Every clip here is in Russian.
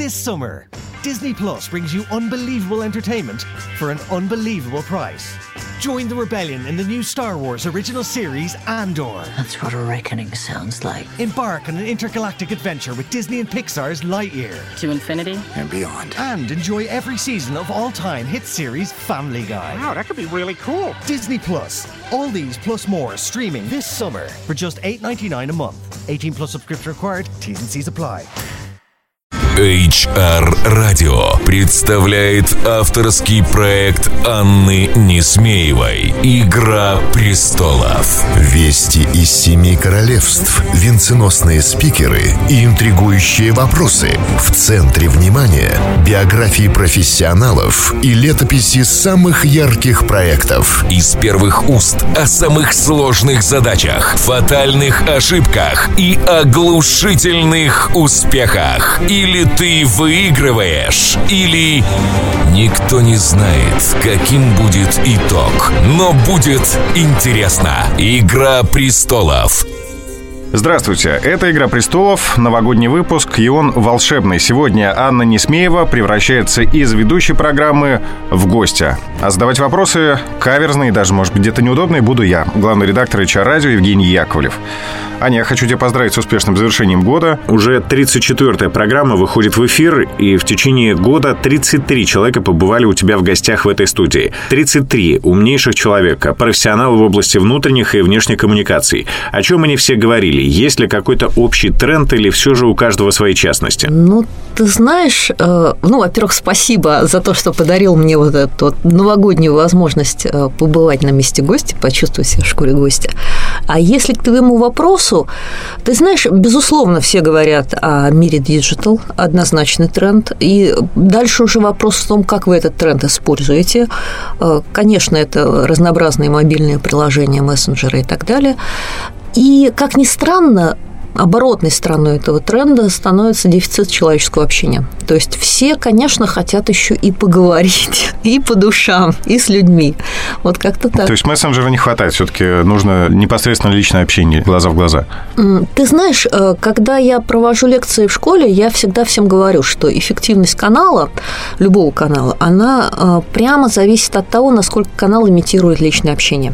This summer, Disney Plus brings you unbelievable entertainment for an unbelievable price. Join the rebellion in the new Star Wars original series Andor. That's what a reckoning sounds like. Embark on an intergalactic adventure with Disney and Pixar's Lightyear. To infinity and beyond. And enjoy every season of all-time hit series Family Guy. Wow, that could be really cool. Disney Plus. All these plus more streaming this summer for just $8.99 a month. 18 plus subscription required. T's and C's apply. HR Radio представляет авторский проект Анны Несмеевой «Игра престолов». Вести из семи королевств, венценосные спикеры и интригующие вопросы. В центре внимания биографии профессионалов и летописи самых ярких проектов. Из первых уст о самых сложных задачах, фатальных ошибках и оглушительных успехах. Или ты выигрываешь, или никто не знает, каким будет итог. Но будет интересно. Игра престолов. Здравствуйте, это «Игра престолов», новогодний выпуск, и он волшебный. Сегодня Анна Несмеева превращается из ведущей программы в гостя. А задавать вопросы каверзные, даже, может быть, где-то неудобные, буду я, главный редактор HR-радио Евгений Яковлев. Аня, я хочу тебя поздравить с успешным завершением года. Уже 34-я программа выходит в эфир, и в течение года 33 человека побывали у тебя в гостях в этой студии. 33 умнейших человека, профессионалы в области внутренних и внешних коммуникаций. О чем они все говорили? Есть ли какой-то общий тренд или все же у каждого свои частности? Ну, ты знаешь, э, ну, во-первых, спасибо за то, что подарил мне вот эту вот новогоднюю возможность э, побывать на месте гостя, почувствовать себя в шкуре гостя. А если к твоему вопросу, ты знаешь, безусловно, все говорят о мире digital, однозначный тренд, и дальше уже вопрос в том, как вы этот тренд используете. Э, конечно, это разнообразные мобильные приложения, мессенджеры и так далее. И, как ни странно, оборотной стороной этого тренда становится дефицит человеческого общения. То есть все, конечно, хотят еще и поговорить, и по душам, и с людьми. Вот как-то так. То есть мессенджера не хватает, все-таки нужно непосредственно личное общение, глаза в глаза. Ты знаешь, э, когда я провожу лекции в школе, я всегда всем говорю, что эффективность канала, любого канала, она э, прямо зависит от того, насколько канал имитирует личное общение.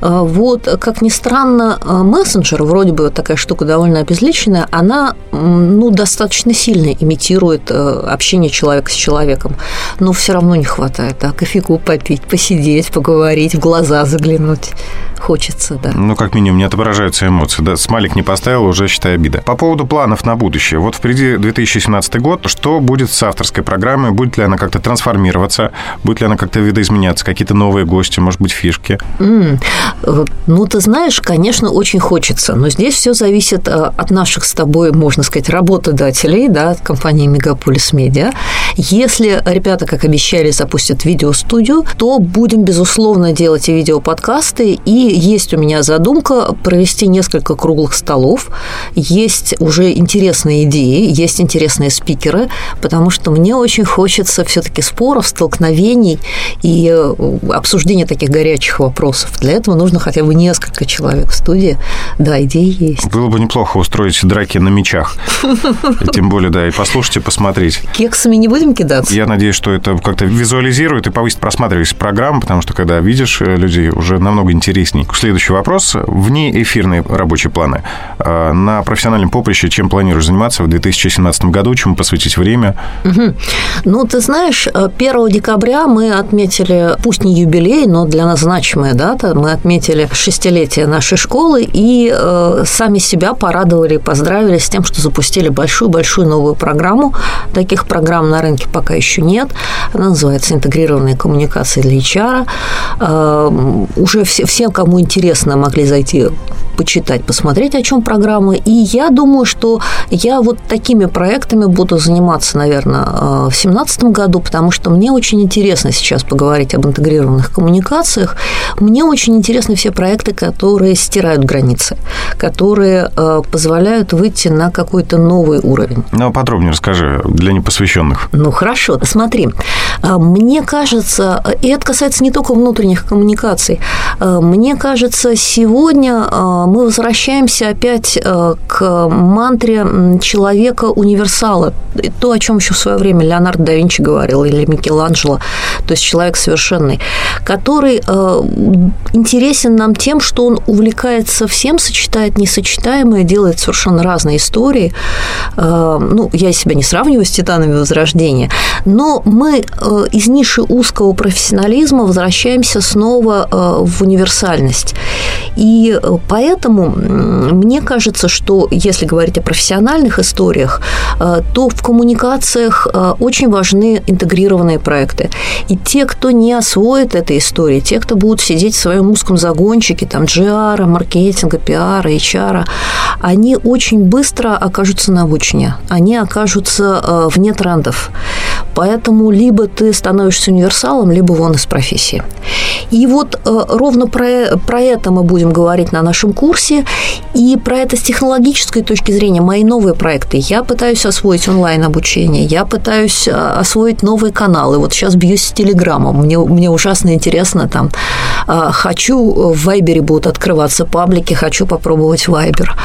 Э, вот, как ни странно, мессенджер, вроде бы такая штука довольно довольно обезличенная, она ну, достаточно сильно имитирует э, общение человека с человеком, но все равно не хватает. Да? Кофейку попить, посидеть, поговорить, в глаза заглянуть хочется, да. Ну, как минимум, не отображаются эмоции. Да, смайлик не поставил, уже считай обида. По поводу планов на будущее. Вот впереди 2017 год. Что будет с авторской программой? Будет ли она как-то трансформироваться? Будет ли она как-то видоизменяться? Какие-то новые гости, может быть, фишки? Mm. Ну, ты знаешь, конечно, очень хочется. Но здесь все зависит э, от наших с тобой, можно сказать, работодателей, да, от компании Мегаполис Медиа. Если ребята, как обещали, запустят видеостудию, то будем, безусловно, делать и видеоподкасты. И есть у меня задумка провести несколько круглых столов. Есть уже интересные идеи, есть интересные спикеры, потому что мне очень хочется все-таки споров, столкновений и э, обсуждения таких горячих вопросов. Для этого нужно хотя бы несколько человек в студии. Да, идеи есть. Было бы неплохо устроить драки на мечах. Тем более, да, и послушать, и посмотреть. Кексами не будем кидаться? Я надеюсь, что это как-то визуализирует и повысит просматриваемость программы, потому что, когда видишь э, людей, уже намного интересней. Следующий вопрос. Вне эфирные рабочие планы. А, на профессиональном поприще чем планируешь заниматься в 2017 году? Чему посвятить время? Угу. Ну, ты знаешь, 1 декабря мы отметили, пусть не юбилей, но для нас значимая дата, мы отметили шестилетие нашей школы и э, сами себя порадовали порадовали, поздравили с тем, что запустили большую-большую новую программу. Таких программ на рынке пока еще нет. Она называется «Интегрированные коммуникации для HR». Э, уже все, все, кому интересно, могли зайти почитать, посмотреть, о чем программа. И я думаю, что я вот такими проектами буду заниматься, наверное, э, в 2017 году, потому что мне очень интересно сейчас поговорить об интегрированных коммуникациях. Мне очень интересны все проекты, которые стирают границы, которые э, позволяют выйти на какой-то новый уровень. Ну, подробнее расскажи для непосвященных. Ну хорошо. Смотри, а, мне кажется, и это касается не только внутренних коммуникаций, а, мне кажется, сегодня а, мы возвращаемся опять к мантре человека-универсала. То, о чем еще в свое время Леонардо да Винчи говорил, или Микеланджело, то есть человек совершенный, который интересен нам тем, что он увлекается всем, сочетает несочетаемое, делает совершенно разные истории. Ну, я себя не сравниваю с титанами Возрождения, но мы Э, из ниши узкого профессионализма возвращаемся снова э, в универсальность. И э, поэтому мне кажется, что если говорить о профессиональных историях, то в коммуникациях очень важны интегрированные проекты. И те, кто не освоит этой истории, те, кто будут сидеть в своем узком загончике, там, GR, маркетинга, пиара, HR, они очень быстро окажутся на обочине, они окажутся вне трендов. Поэтому либо ты становишься универсалом, либо вон из профессии. И вот э, ровно про, про это мы будем говорить на нашем курсе. И про это с технологической точки зрения мои новые проекты. Я пытаюсь освоить онлайн-обучение, я пытаюсь э, освоить новые каналы. Вот сейчас бьюсь с Телеграмом. Мне, мне ужасно интересно там. Э, хочу, в Вайбере будут открываться паблики, хочу попробовать Вайбер.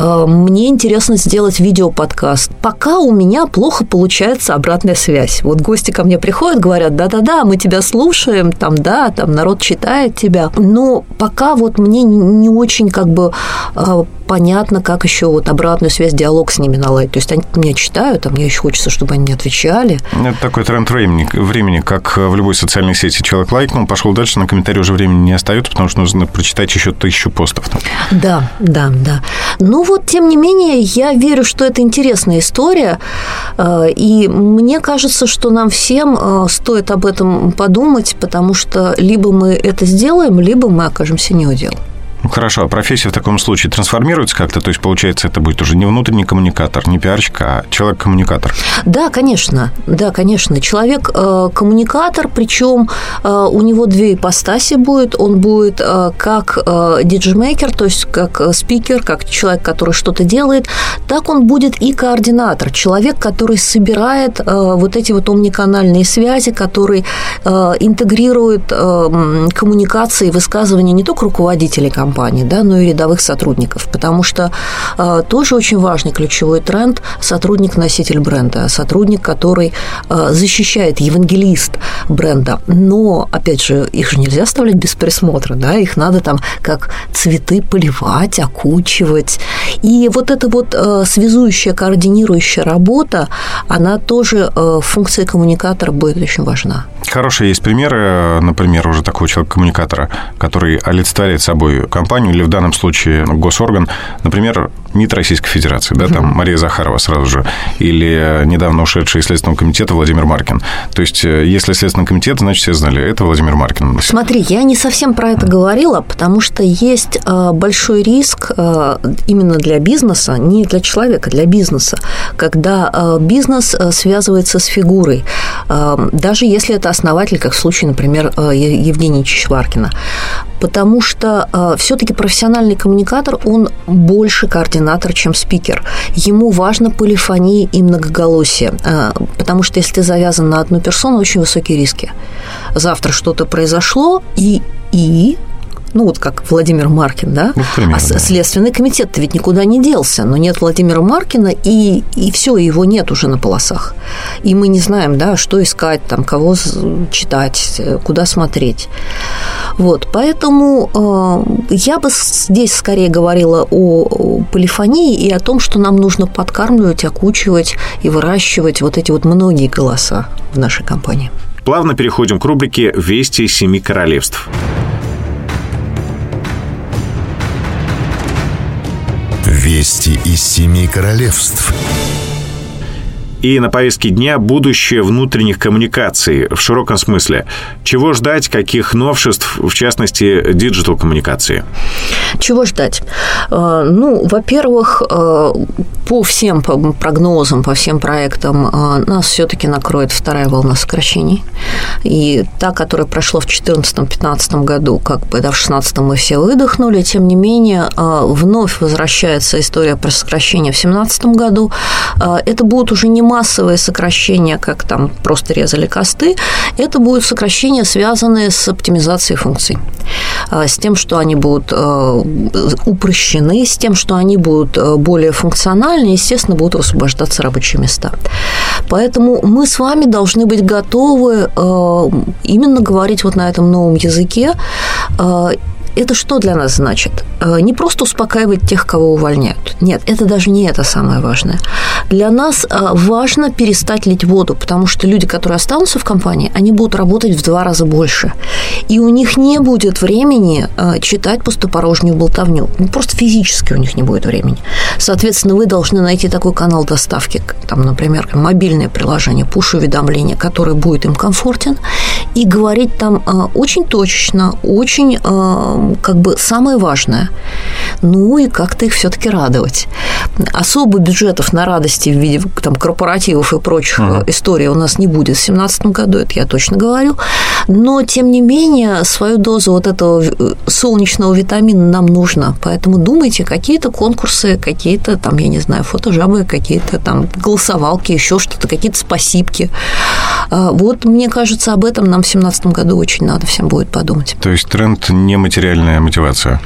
Мне интересно сделать видеоподкаст. Пока у меня плохо получается обратная связь. Вот гости ко мне приходят, говорят, да-да-да, мы тебя слушаем, там, да, там народ читает тебя. Но пока вот мне не очень как бы а, понятно, как еще вот обратную связь, диалог с ними наладить. То есть они меня читают, а мне еще хочется, чтобы они мне отвечали. Это такой тренд времени, времени, как в любой социальной сети. Человек лайкнул, пошел дальше, на комментарий уже времени не остается, потому что нужно прочитать еще тысячу постов. Да, да, да. Ну вот, тем не менее, я верю, что это интересная история, э, и мне кажется, что нам всем э, стоит об этом подумать, потому что либо мы это сделаем, либо мы окажемся неудел. Ну, хорошо, а профессия в таком случае трансформируется как-то? То есть, получается, это будет уже не внутренний коммуникатор, не пиарщик, а человек-коммуникатор? Да, конечно. Да, конечно. Человек-коммуникатор, э, причем э, у него две ипостаси будет. Он будет э, как диджимейкер, то есть как спикер, как человек, который что-то делает, так он будет и координатор, человек, который собирает вот эти вот омниканальные связи, который интегрирует коммуникации, высказывания не только руководителей компании, компании, да, но и рядовых сотрудников, потому что э, тоже очень важный ключевой тренд – сотрудник-носитель бренда, сотрудник, который э, защищает, евангелист бренда. Но, опять же, их же нельзя оставлять без присмотра, да, их надо там как цветы поливать, окучивать. И вот эта вот э, связующая, координирующая работа, она тоже э, в функции коммуникатора будет очень важна. Хорошие есть примеры, например, уже такого человека-коммуникатора, который олицетворяет собой компанию или в данном случае госорган, например, МИД Российской Федерации, да, там Мария Захарова сразу же, или недавно ушедший из Следственного комитета Владимир Маркин. То есть, э, если Следственный комитет, значит, все знали, это Владимир Маркин. Смотри, я не совсем про это говорила, потому что есть э, большой риск э, именно для бизнеса, не для человека, для бизнеса, когда бизнес связывается с фигурой, даже если это основатель, как в случае, например, Евгения Чичваркина. Потому что все-таки профессиональный коммуникатор, он больше координатор, чем спикер. Ему важно полифония и многоголосие, а, потому что если ты завязан на одну персону, очень высокие риски. Завтра что-то произошло, и, и ну вот как Владимир Маркин, да, ну, примеру, а да. Следственный комитет ведь никуда не делся, но нет Владимира Маркина, и, и все, его нет уже на полосах. И мы не знаем, да, что искать, там, кого читать, куда смотреть. Вот, поэтому э, я бы здесь скорее говорила о полифонии и о том, что нам нужно подкармливать, окучивать и выращивать вот эти вот многие голоса в нашей компании. Плавно переходим к рубрике «Вести семи королевств». Вести из семи королевств. И на повестке дня будущее внутренних коммуникаций в широком смысле. Чего ждать, каких новшеств, в частности, диджитал-коммуникации? Чего ждать? Э, ну, во-первых, э, по всем прогнозам, по всем проектам э, нас все-таки накроет вторая волна сокращений. И та, которая прошла в 2014-2015 году, как бы да, в 2016 мы все выдохнули, тем не менее, вновь возвращается история про сокращение в 2017 году. Это будут уже не массовые сокращения, как там просто резали косты, это будут сокращения, связанные с оптимизацией функций, а, с тем, что они будут э, упрощены, с тем, что они будут э, более функциональны, естественно, будут освобождаться рабочие места. Поэтому мы с вами должны быть готовы э, именно говорить вот на этом новом языке это что для нас значит? Э, не просто успокаивать тех, кого увольняют. Нет, это даже не это самое важное. Для нас э, важно перестать лить воду, потому что люди, которые останутся в компании, они будут работать в два раза больше. И у них не будет времени э, читать пустопорожнюю болтовню. Ну, просто физически у них не будет времени. Соответственно, вы должны найти такой канал доставки, там, например, мобильное приложение, пуш-уведомления, который будет им комфортен, и говорить там очень точечно, очень как бы самое важное. Ну и как-то их все-таки радовать. Особо бюджетов на радости в виде там, корпоративов и прочих uh-huh. историй у нас не будет в 2017 году, это я точно говорю. Но, тем не менее, свою дозу вот этого э, солнечного витамина нам нужно. Поэтому думайте, какие-то конкурсы, какие-то там, я не знаю, фотожабы, какие-то там голосовалки, еще что-то, какие-то спасибки. А, вот, мне кажется, об этом нам в 2017 году очень надо всем будет подумать. То есть тренд нематериальная мотивация?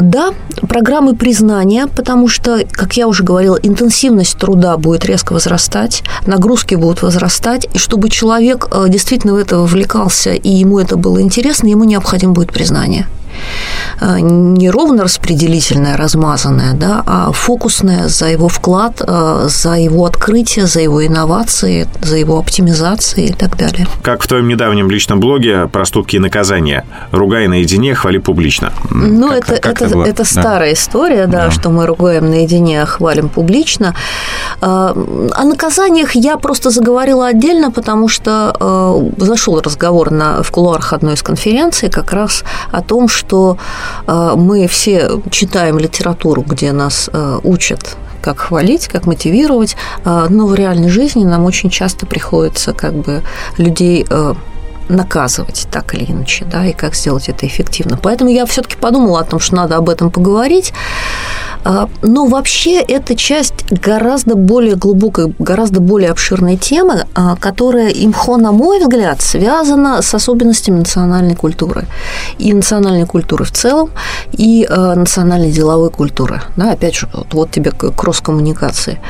Да, программы признания, потому что, как я уже говорила, интенсивность труда будет резко возрастать, нагрузки будут возрастать, и чтобы человек э, действительно в это вовлекался и ему это было интересно, ему необходимо будет признание. Э, не ровно распределительная, размазанная, да, а фокусная за его вклад, э, за его открытие, за его инновации, за его оптимизации и так далее. Как в твоем недавнем личном блоге «Проступки и наказания». Ругай наедине, хвали публично. Ну, как, это, как это, это, это старая да. история, да, да, что мы ругаем наедине, а хвалим публично. Э, о наказаниях я просто заговорила отдельно, потому что зашел разговор на, в кулуарах одной из конференций как раз о том, что Э, мы все читаем литературу, где нас э, учат как хвалить, как мотивировать, э, но в реальной жизни нам очень часто приходится как бы людей наказывать так или иначе, да, и как сделать это эффективно. Поэтому я все-таки подумала о том, что надо об этом поговорить. А, но вообще эта часть гораздо более глубокой, гораздо более обширной темы, а, которая имхо, на мой взгляд, связана с особенностями национальной культуры. И национальной культуры в целом, и а, национальной деловой культуры. Да, опять же, вот тебе кросс-коммуникации.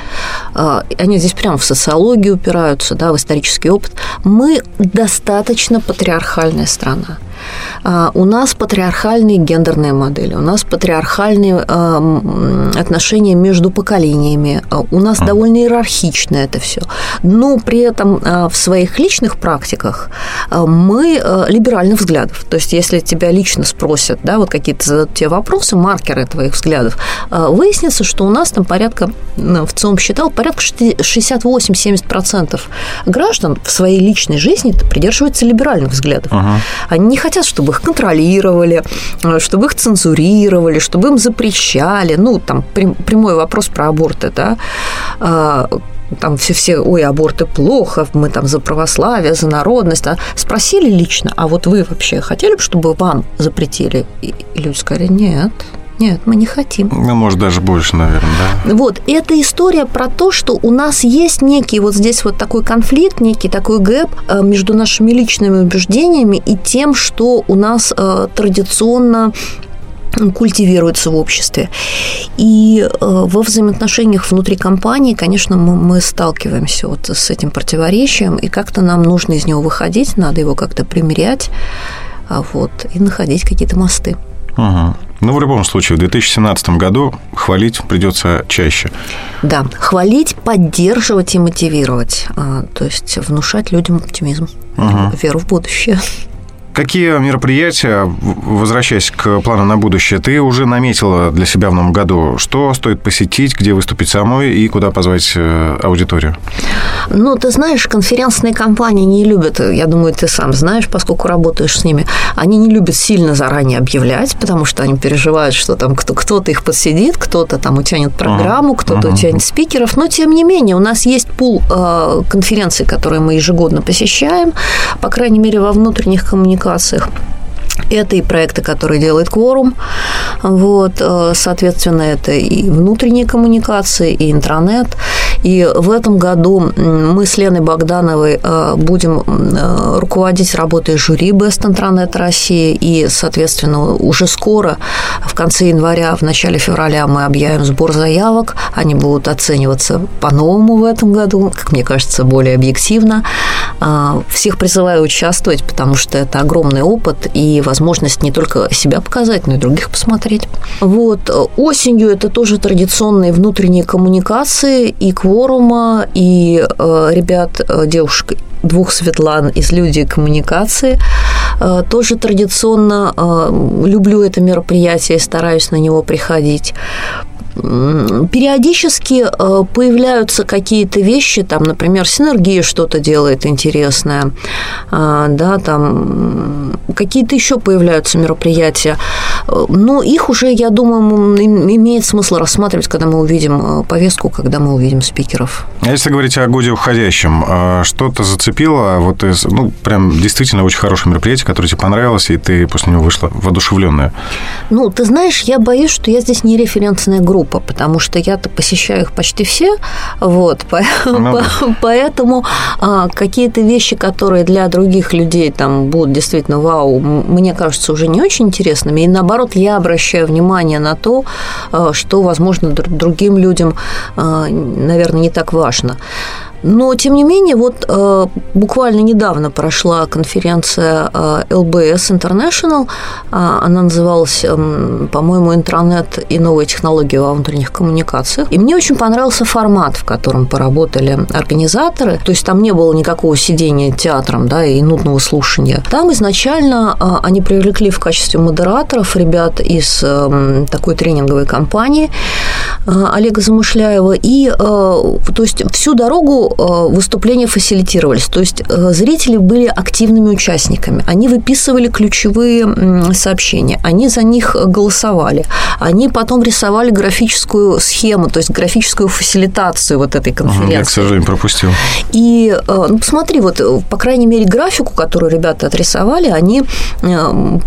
Они здесь прямо в социологию упираются, да, в исторический опыт. Мы достаточно патриархальная страна. А, у нас патриархальные гендерные модели, у нас патриархальные а, отношения между поколениями, а, у нас довольно иерархично это все. Но при этом в своих личных практиках мы либеральных взглядов. То есть, если тебя лично спросят, да, вот какие-то зададут тебе вопросы, маркеры твоих взглядов, выяснится, что у нас там порядка, ну, в ЦОМ считал, порядка 68-70% граждан в своей личной жизни придерживаются либеральных взглядов. Ага. Они не хотят хотят, чтобы их контролировали, э, чтобы их цензурировали, чтобы им запрещали. Ну, там прямой вопрос про аборты, да а, там все, все, ой, аборты плохо, мы там за православие, за народность. А спросили лично, а вот вы вообще хотели бы, чтобы вам запретили? И люди сказали, нет, нет, мы не хотим. Ну, может, даже больше, наверное, да. Вот, это история про то, что у нас есть некий вот здесь вот такой конфликт, некий такой гэп э, между нашими личными убеждениями и тем, что у нас э, традиционно культивируется в обществе. И э, во взаимоотношениях внутри компании, конечно, мы сталкиваемся вот с этим противоречием, и как-то нам нужно из него выходить, надо его как-то примерять, а вот, и находить какие-то мосты. Ага. Ну, в любом случае, в 2017 году хвалить придется чаще. Да, хвалить, поддерживать и мотивировать. А, то есть внушать людям оптимизм, угу. веру в будущее. Какие мероприятия, возвращаясь к плану на будущее, ты уже наметила для себя в новом году? Что стоит посетить, где выступить самой и куда позвать э, аудиторию? Ну, ты знаешь, конференцные компании не любят, я думаю, ты сам знаешь, поскольку работаешь с ними, они не любят сильно заранее объявлять, потому что они переживают, что там кто-то их подсидит, кто-то там утянет программу, кто-то uh-huh. утянет спикеров, но тем не менее у нас есть пул э, конференций, которые мы ежегодно посещаем, по крайней мере, во внутренних коммуникациях коммуникациях. Это и проекты, которые делает Quorum. Вот, э, соответственно, это и внутренние коммуникации, и интернет. И в этом году мы с Леной Богдановой э, будем э, руководить работой жюри Best Intranet России, и, соответственно, уже скоро, в конце января, в начале февраля мы объявим сбор заявок, они будут оцениваться по-новому в этом году, как мне кажется, более объективно. А, всех призываю участвовать, потому что это огромный опыт и возможность не только себя показать, но и других посмотреть. Вот. Осенью это тоже традиционные внутренние коммуникации и кворума, и э, ребят, э, девушек двух Светлан из «Люди коммуникации». Э, тоже традиционно люблю это мероприятие и стараюсь на него приходить периодически э, появляются какие-то вещи, там, например, синергия что-то делает интересное, а, да, там какие-то еще появляются мероприятия. Но их уже, я думаю, имеет смысл рассматривать, когда мы увидим э, повестку, когда мы увидим спикеров. А если говорить о годе уходящем, а что-то зацепило, вот из, ну, прям действительно очень хорошее мероприятие, которое тебе понравилось, и ты после него вышла воодушевленная? Ну, ты знаешь, я боюсь, что я здесь не референсная группа группа, потому что я-то посещаю их почти все, вот, ну, поэтому а, какие-то вещи, которые для других людей там будут действительно вау, мне кажется, уже не очень интересными, и наоборот, я обращаю внимание на то, а, что, возможно, другим людям, а, наверное, не так важно. Но, тем не менее, вот э, буквально недавно прошла конференция э, LBS International. Э, она называлась, э, по-моему, «Интернет и новые технологии во внутренних коммуникациях». И мне очень понравился формат, в котором поработали организаторы. То есть там не было никакого сидения театром да, и нудного слушания. Там изначально они привлекли в качестве модераторов ребят из э, такой тренинговой компании Олега Замышляева. И э, то есть всю дорогу Э, выступления фасилитировались. То есть э, зрители были активными участниками. Они выписывали ключевые сообщения, они за них голосовали. Они потом рисовали графическую схему, то есть графическую фасилитацию вот этой конференции. Я, к сожалению, пропустил. И э, ну, посмотри, вот, по крайней мере, графику, которую ребята отрисовали, они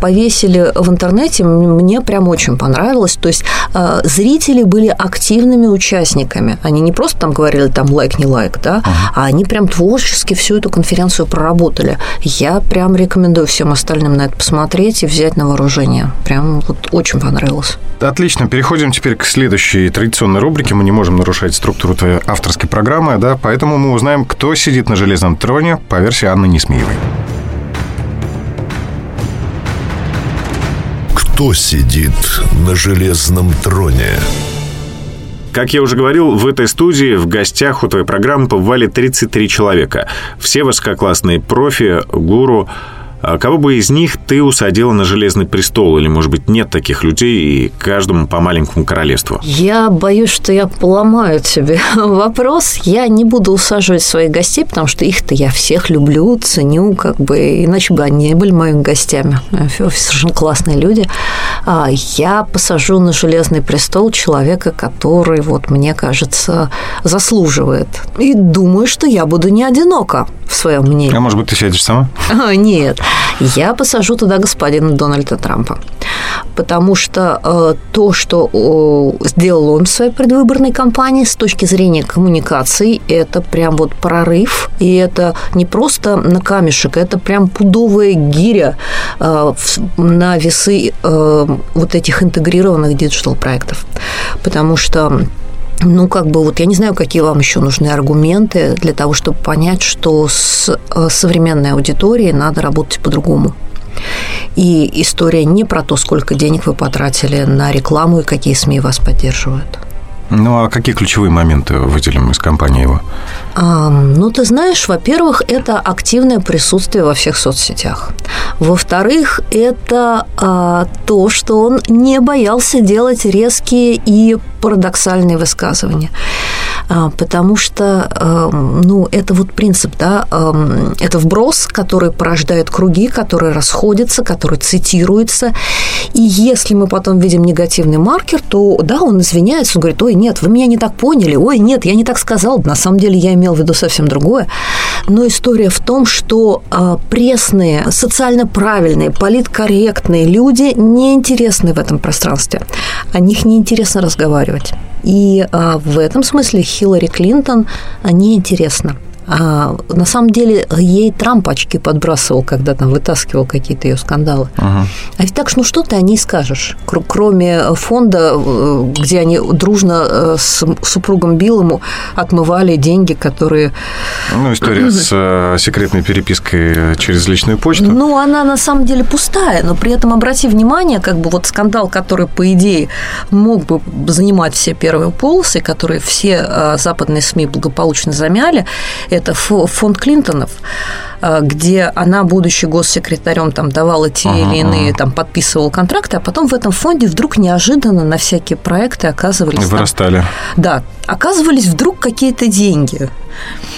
повесили в интернете, мне прям очень понравилось. То есть зрители были активными участниками. Они не просто там говорили там лайк, не лайк, да, ага. а они прям творчески всю эту конференцию проработали. Я прям рекомендую всем остальным на это посмотреть и взять на вооружение. Прям вот очень понравилось. Отлично. Переходим теперь к следующей традиционной рубрике. Мы не можем нарушать структуру твоей авторской программы, да, поэтому мы узнаем, кто сидит на железном троне по версии Анны Несмеевой. Кто сидит на железном троне? Как я уже говорил, в этой студии в гостях у твоей программы побывали 33 человека. Все высококлассные профи, гуру, кого бы из них ты усадила на железный престол? Или, может быть, нет таких людей и каждому по маленькому королевству? Я боюсь, что я поломаю тебе вопрос. Я не буду усаживать своих гостей, потому что их-то я всех люблю, ценю, как бы, иначе бы они не были моими гостями. Совершенно классные люди. А я посажу на железный престол человека, который, вот, мне кажется, заслуживает. И думаю, что я буду не одинока в своем мнении. А может быть, ты сядешь сама? А, нет я посажу туда господина Дональда Трампа. Потому что э, то, что э, сделал он в своей предвыборной кампании с точки зрения коммуникаций, это прям вот прорыв. И это не просто на камешек, это прям пудовая гиря э, на весы э, вот этих интегрированных диджитал-проектов. Потому что ну, как бы вот я не знаю, какие вам еще нужны аргументы для того, чтобы понять, что с э, современной аудиторией надо работать по-другому. И история не про то, сколько денег вы потратили на рекламу и какие СМИ вас поддерживают. Ну, а какие ключевые моменты выделим из компании его? А, ну, ты знаешь, во-первых, это активное присутствие во всех соцсетях. Во-вторых, это а, то, что он не боялся делать резкие и парадоксальные высказывания. А, потому что, эм, ну, это вот принцип, да, эм, это вброс, который порождает круги, которые расходятся, который цитируется, и если мы потом видим негативный маркер, то, да, он извиняется, он говорит, ой, нет, вы меня не так поняли, ой, нет, я не так сказал, на самом деле я имел в виду совсем другое. но история в том, что э, пресные, социально правильные, политкорректные люди неинтересны в этом пространстве. О них неинтересно разговаривать. И э, в этом смысле Хиллари Клинтон неинтересна. А, на самом деле ей Трамп очки подбрасывал, когда там вытаскивал какие-то ее скандалы. Ага. А ведь так, ну что ты о ней скажешь? Кроме фонда, э, где они дружно э, с супругом Биллому отмывали деньги, которые... Ну, история с э, секретной перепиской через личную почту. Ну, она на самом деле пустая, но при этом обрати внимание, как бы вот скандал, который, по идее, мог бы занимать все первые полосы, которые все западные СМИ благополучно замяли, это фонд Клинтонов, э, где она, будучи госсекретарем, там давала те ага, или иные, там подписывала контракты, а потом в этом фонде вдруг неожиданно на всякие проекты оказывались... Вырастали. Там, да, оказывались вдруг какие-то деньги.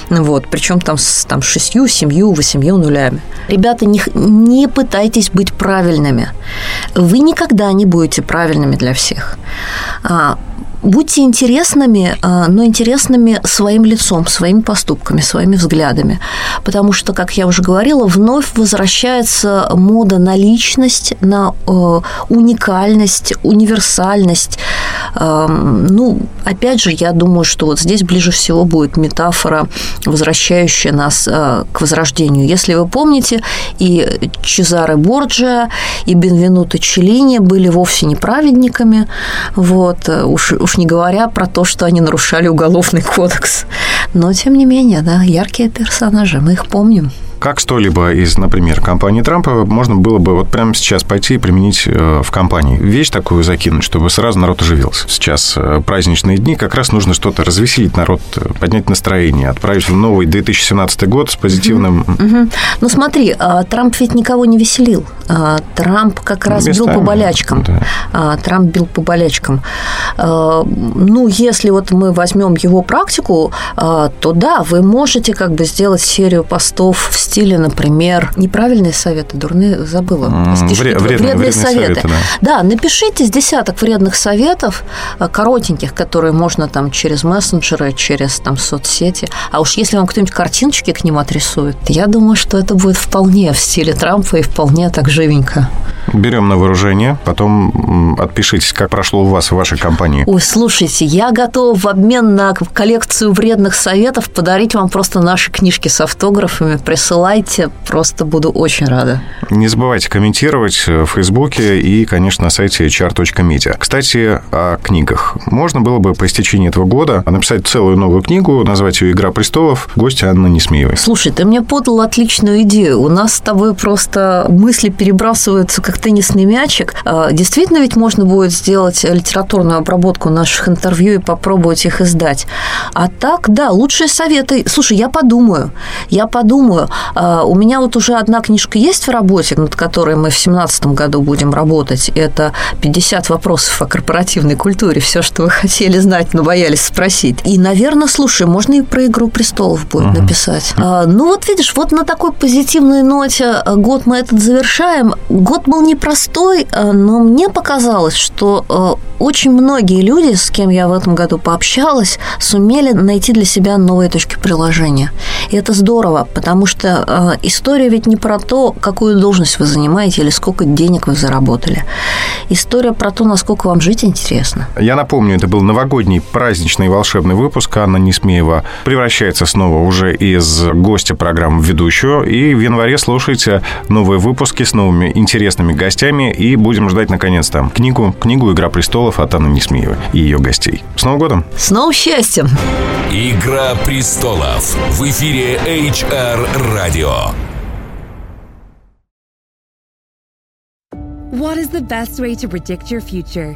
Вот, причем там с там, шестью, семью, восемью нулями. Ребята, не, не пытайтесь быть правильными. Вы никогда не будете правильными для всех. А, будьте интересными, а, но интересными своим лицом, своими поступками, своими взглядами. Потому что, как я уже говорила, вновь возвращается мода на личность, на э, уникальность, универсальность. Ну, опять же, я думаю, что вот здесь ближе всего будет метафора, возвращающая нас э, к возрождению. Если вы помните, и Чезаре Борджиа, и Бенвенуто Челлини были вовсе не праведниками, вот, э, уж, уж не говоря про то, что они нарушали уголовный кодекс. Но, тем не менее, да, яркие персонажи, мы их помним. Как что-либо из, например, компании Трампа можно было бы вот прямо сейчас пойти и применить э, в компании? Вещь такую закинуть, чтобы сразу народ оживился. Сейчас э, праздничные дни, как раз нужно что-то развеселить народ, э, поднять настроение, отправить в новый 2017 год с позитивным... Угу. Угу. Ну смотри, Трамп ведь никого не веселил. Трамп как раз Местами, бил по болячкам. Да. Трамп бил по болячкам. Ну, если вот мы возьмем его практику, то да, вы можете как бы сделать серию постов в стиле, например, неправильные советы, дурные, забыла. Вред, вредные, вредные советы. советы да. да, напишите с десяток вредных советов, э, коротеньких, которые можно там через мессенджеры, через там соцсети. А уж если вам кто-нибудь картиночки к ним отрисует, я думаю, что это будет вполне в стиле Трампа и вполне так живенько. Берем на вооружение, потом отпишитесь, как прошло у вас в вашей компании. Ой, слушайте, я готова в обмен на коллекцию вредных советов подарить вам просто наши книжки с автографами, присылайте, просто буду очень рада. Не забывайте комментировать в Фейсбуке и, конечно, на сайте hr.media. Кстати, о книгах. Можно было бы по истечении этого года написать целую новую книгу, назвать ее «Игра престолов», гости Анны Несмеевой. Слушай, ты мне подал отличную идею. У нас с тобой просто мысли перебрасываются, как теннисный мячик. А, действительно ведь можно будет сделать литературную обработку наших интервью и попробовать их издать. А так, да, лучшие советы. Слушай, я подумаю. Я подумаю. А, у меня вот уже одна книжка есть в работе, над которой мы в 2017 году будем работать. Это 50 вопросов о корпоративной культуре. Все, что вы хотели знать, но боялись спросить. И, наверное, слушай, можно и про «Игру престолов» будет uh-huh. написать. А, ну, вот видишь, вот на такой позитивной ноте а, год мы этот завершаем. Год был непростой, но мне показалось, что очень многие люди, с кем я в этом году пообщалась, сумели найти для себя новые точки приложения. И это здорово, потому что э, история ведь не про то, какую должность вы занимаете или сколько денег вы заработали. История про то, насколько вам жить интересно. Я напомню, это был новогодний праздничный волшебный выпуск. Анна Несмеева превращается снова уже из гостя программы в ведущую. И в январе слушайте новые выпуски с новыми интересными гостями. И будем ждать, наконец-то, книгу, книгу «Игра престолов» от Анны Несмеевой и ее гостей. С Новым годом! С новым счастьем! «Игра престолов» в эфире HR Radio. What is the best way to predict your future?